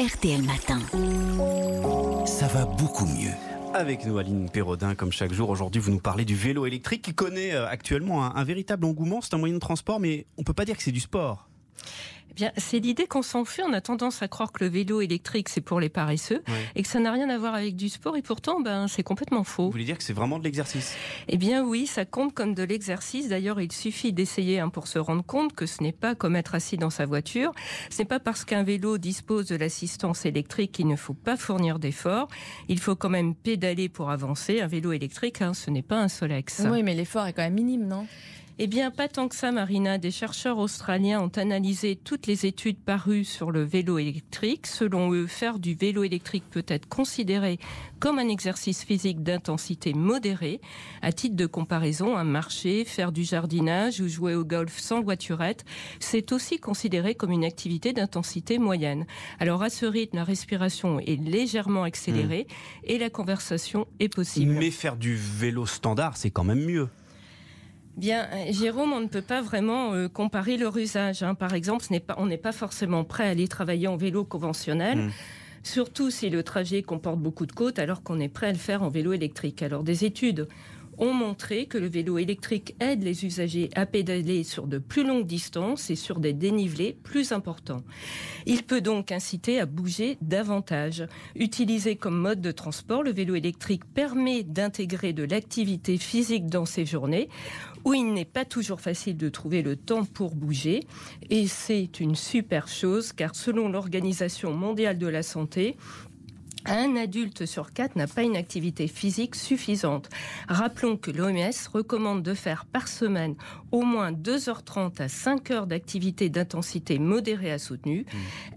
RTL Matin. Ça va beaucoup mieux. Avec nous, Aline Perrodin, comme chaque jour. Aujourd'hui, vous nous parlez du vélo électrique qui connaît euh, actuellement un, un véritable engouement. C'est un moyen de transport, mais on peut pas dire que c'est du sport. Eh bien, c'est l'idée qu'on s'en fait. On a tendance à croire que le vélo électrique, c'est pour les paresseux et que ça n'a rien à voir avec du sport. Et pourtant, ben, c'est complètement faux. Vous voulez dire que c'est vraiment de l'exercice? Eh bien, oui, ça compte comme de l'exercice. D'ailleurs, il suffit d'essayer hein, pour se rendre compte que ce n'est pas comme être assis dans sa voiture. Ce n'est pas parce qu'un vélo dispose de l'assistance électrique qu'il ne faut pas fournir d'efforts. Il faut quand même pédaler pour avancer. Un vélo électrique, hein, ce n'est pas un Solex. Oui, mais l'effort est quand même minime, non? Eh bien, pas tant que ça, Marina. Des chercheurs australiens ont analysé toutes les études parues sur le vélo électrique. Selon eux, faire du vélo électrique peut être considéré comme un exercice physique d'intensité modérée. À titre de comparaison, un marcher, faire du jardinage ou jouer au golf sans voiturette, c'est aussi considéré comme une activité d'intensité moyenne. Alors, à ce rythme, la respiration est légèrement accélérée et la conversation est possible. Mais faire du vélo standard, c'est quand même mieux. Bien, euh, Jérôme, on ne peut pas vraiment euh, comparer leur usage. hein. Par exemple, ce n'est pas, on n'est pas forcément prêt à aller travailler en vélo conventionnel. Mm. Surtout si le trajet comporte beaucoup de côtes, alors qu'on est prêt à le faire en vélo électrique. Alors, des études ont montré que le vélo électrique aide les usagers à pédaler sur de plus longues distances et sur des dénivelés plus importants. Il peut donc inciter à bouger davantage. Utilisé comme mode de transport, le vélo électrique permet d'intégrer de l'activité physique dans ses journées où il n'est pas toujours facile de trouver le temps pour bouger. Et c'est une super chose car selon l'Organisation mondiale de la santé, un adulte sur quatre n'a pas une activité physique suffisante. Rappelons que l'OMS recommande de faire par semaine au moins 2h30 à 5 heures d'activité d'intensité modérée à soutenue.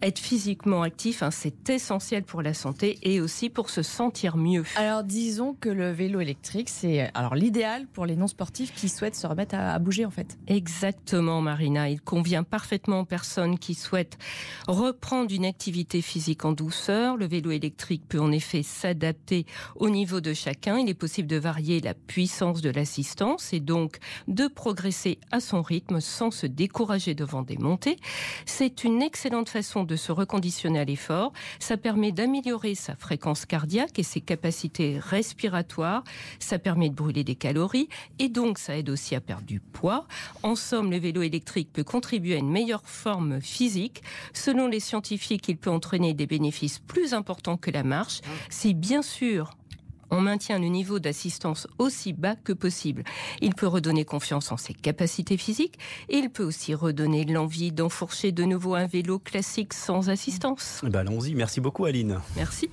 Être physiquement actif, hein, c'est essentiel pour la santé et aussi pour se sentir mieux. Alors disons que le vélo électrique, c'est alors l'idéal pour les non-sportifs qui souhaitent se remettre à, à bouger en fait. Exactement, Marina. Il convient parfaitement aux personnes qui souhaitent reprendre une activité physique en douceur. Le vélo électrique peut en effet s'adapter au niveau de chacun. Il est possible de varier la puissance de l'assistance et donc de progresser à son rythme sans se décourager devant des montées. C'est une excellente façon de se reconditionner à l'effort. Ça permet d'améliorer sa fréquence cardiaque et ses capacités respiratoires. Ça permet de brûler des calories et donc ça aide aussi à perdre du poids. En somme, le vélo électrique peut contribuer à une meilleure forme physique. Selon les scientifiques, il peut entraîner des bénéfices plus importants que la marche si bien sûr on maintient le niveau d'assistance aussi bas que possible. Il peut redonner confiance en ses capacités physiques et il peut aussi redonner l'envie d'enfourcher de nouveau un vélo classique sans assistance. Eh ben, Allons-y. Merci beaucoup, Aline. Merci.